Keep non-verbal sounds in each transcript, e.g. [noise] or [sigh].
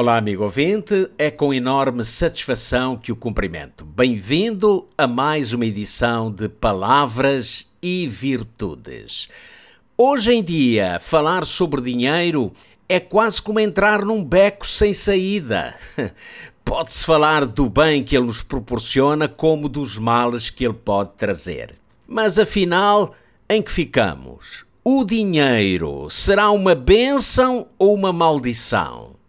Olá, amigo ouvinte, é com enorme satisfação que o cumprimento. Bem-vindo a mais uma edição de Palavras e Virtudes. Hoje em dia, falar sobre dinheiro é quase como entrar num beco sem saída. [laughs] Pode-se falar do bem que ele nos proporciona, como dos males que ele pode trazer. Mas afinal, em que ficamos? O dinheiro será uma bênção ou uma maldição?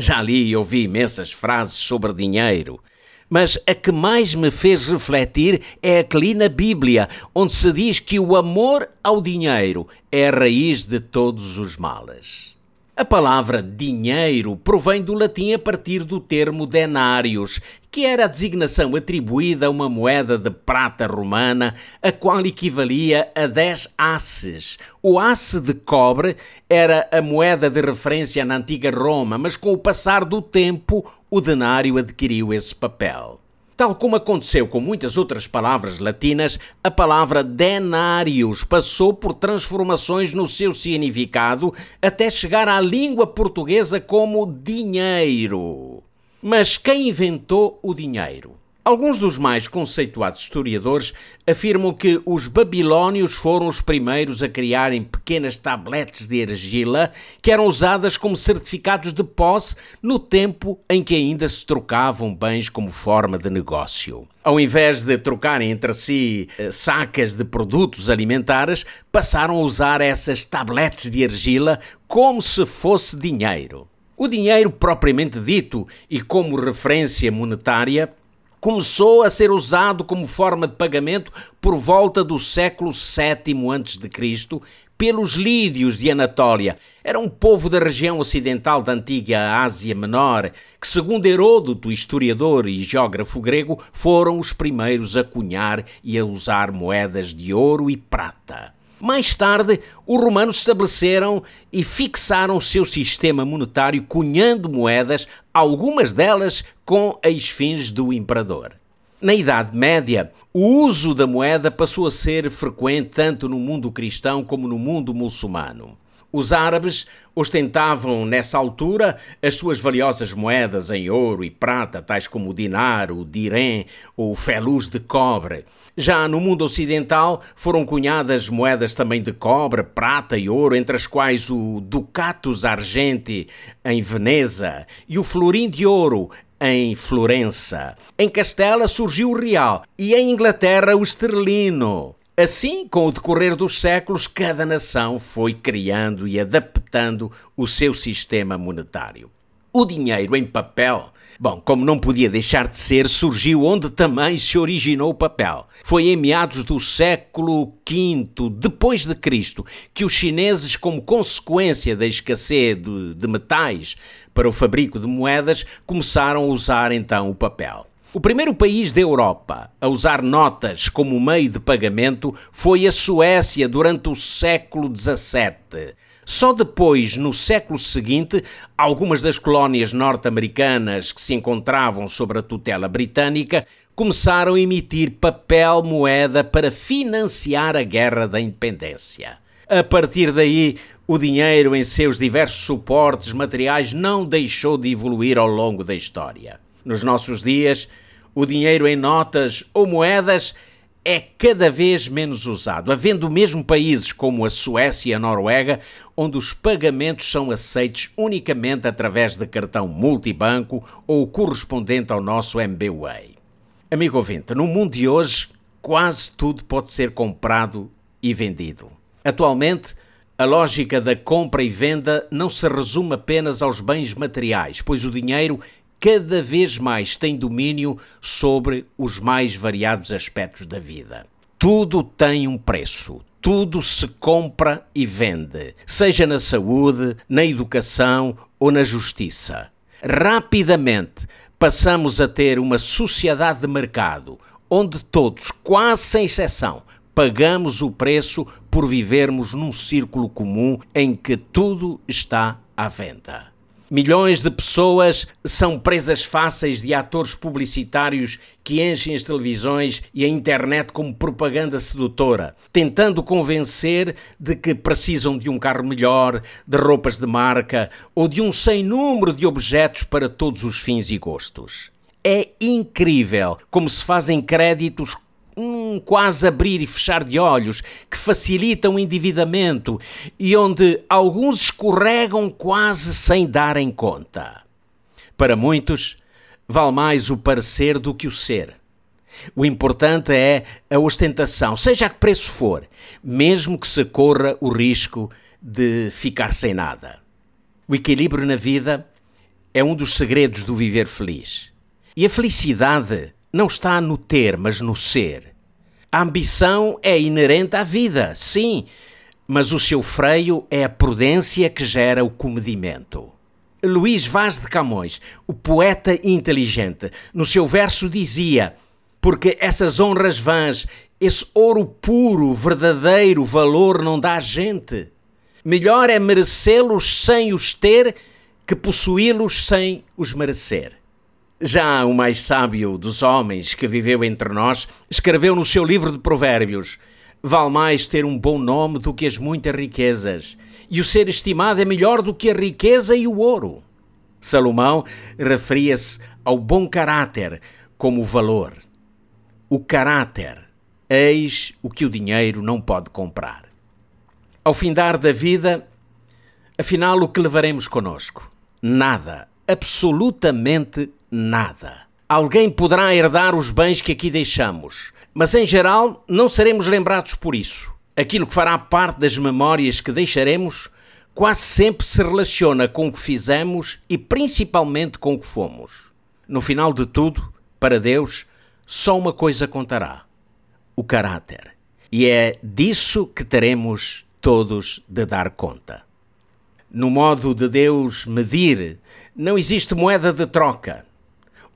Já li e ouvi imensas frases sobre dinheiro, mas a que mais me fez refletir é a que li na Bíblia, onde se diz que o amor ao dinheiro é a raiz de todos os males. A palavra dinheiro provém do latim a partir do termo denários, que era a designação atribuída a uma moeda de prata romana, a qual equivalia a 10 asses. O asse de cobre era a moeda de referência na antiga Roma, mas com o passar do tempo o denário adquiriu esse papel. Tal como aconteceu com muitas outras palavras latinas, a palavra denarius passou por transformações no seu significado até chegar à língua portuguesa como dinheiro. Mas quem inventou o dinheiro? Alguns dos mais conceituados historiadores afirmam que os babilônios foram os primeiros a criarem pequenas tabletes de argila que eram usadas como certificados de posse no tempo em que ainda se trocavam bens como forma de negócio. Ao invés de trocarem entre si eh, sacas de produtos alimentares, passaram a usar essas tabletes de argila como se fosse dinheiro. O dinheiro propriamente dito e como referência monetária começou a ser usado como forma de pagamento por volta do século VII a.C. pelos lídios de Anatólia. Era um povo da região ocidental da antiga Ásia Menor, que, segundo Heródoto, historiador e geógrafo grego, foram os primeiros a cunhar e a usar moedas de ouro e prata. Mais tarde, os romanos estabeleceram e fixaram o seu sistema monetário cunhando moedas, algumas delas com as fins do imperador. Na Idade Média, o uso da moeda passou a ser frequente tanto no mundo cristão como no mundo muçulmano. Os árabes ostentavam nessa altura as suas valiosas moedas em ouro e prata, tais como o dinar, o dirém ou o feluz de cobre. Já no mundo ocidental foram cunhadas moedas também de cobre, prata e ouro, entre as quais o ducatus argenti em Veneza e o florim de ouro em Florença. Em Castela surgiu o real e em Inglaterra o esterlino. Assim, com o decorrer dos séculos, cada nação foi criando e adaptando o seu sistema monetário. O dinheiro em papel, bom, como não podia deixar de ser, surgiu onde também se originou o papel. Foi em meados do século V depois de Cristo que os chineses, como consequência da escassez de, de metais para o fabrico de moedas, começaram a usar então o papel. O primeiro país da Europa a usar notas como meio de pagamento foi a Suécia durante o século XVII. Só depois, no século seguinte, algumas das colónias norte-americanas que se encontravam sob a tutela britânica começaram a emitir papel moeda para financiar a Guerra da Independência. A partir daí, o dinheiro em seus diversos suportes materiais não deixou de evoluir ao longo da história. Nos nossos dias, o dinheiro em notas ou moedas é cada vez menos usado, havendo mesmo países como a Suécia e a Noruega, onde os pagamentos são aceitos unicamente através de cartão multibanco ou correspondente ao nosso MBWay. Amigo ouvinte, no mundo de hoje, quase tudo pode ser comprado e vendido. Atualmente, a lógica da compra e venda não se resume apenas aos bens materiais, pois o dinheiro cada vez mais tem domínio sobre os mais variados aspectos da vida. Tudo tem um preço, tudo se compra e vende, seja na saúde, na educação ou na justiça. Rapidamente passamos a ter uma sociedade de mercado, onde todos, quase sem exceção, pagamos o preço por vivermos num círculo comum em que tudo está à venda. Milhões de pessoas são presas fáceis de atores publicitários que enchem as televisões e a internet como propaganda sedutora, tentando convencer de que precisam de um carro melhor, de roupas de marca ou de um sem número de objetos para todos os fins e gostos. É incrível como se fazem créditos um quase abrir e fechar de olhos que facilitam o endividamento e onde alguns escorregam quase sem darem conta. Para muitos, vale mais o parecer do que o ser. O importante é a ostentação, seja a que preço for, mesmo que se corra o risco de ficar sem nada. O equilíbrio na vida é um dos segredos do viver feliz. E a felicidade não está no ter, mas no ser. A ambição é inerente à vida, sim, mas o seu freio é a prudência que gera o comedimento. Luís Vaz de Camões, o poeta inteligente, no seu verso dizia: Porque essas honras vãs, esse ouro puro, verdadeiro valor não dá gente. Melhor é merecê-los sem os ter que possuí-los sem os merecer. Já o mais sábio dos homens que viveu entre nós escreveu no seu livro de Provérbios: Vale mais ter um bom nome do que as muitas riquezas, e o ser estimado é melhor do que a riqueza e o ouro. Salomão referia-se ao bom caráter como valor. O caráter, eis o que o dinheiro não pode comprar. Ao findar da vida, afinal, o que levaremos conosco? Nada, absolutamente nada. Alguém poderá herdar os bens que aqui deixamos, mas em geral não seremos lembrados por isso. Aquilo que fará parte das memórias que deixaremos quase sempre se relaciona com o que fizemos e principalmente com o que fomos. No final de tudo, para Deus, só uma coisa contará: o caráter. E é disso que teremos todos de dar conta. No modo de Deus medir, não existe moeda de troca.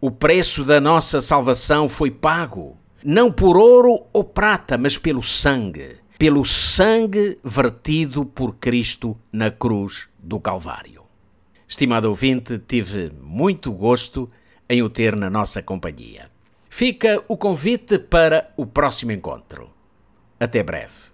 O preço da nossa salvação foi pago, não por ouro ou prata, mas pelo sangue, pelo sangue vertido por Cristo na cruz do Calvário. Estimado ouvinte, tive muito gosto em o ter na nossa companhia. Fica o convite para o próximo encontro. Até breve.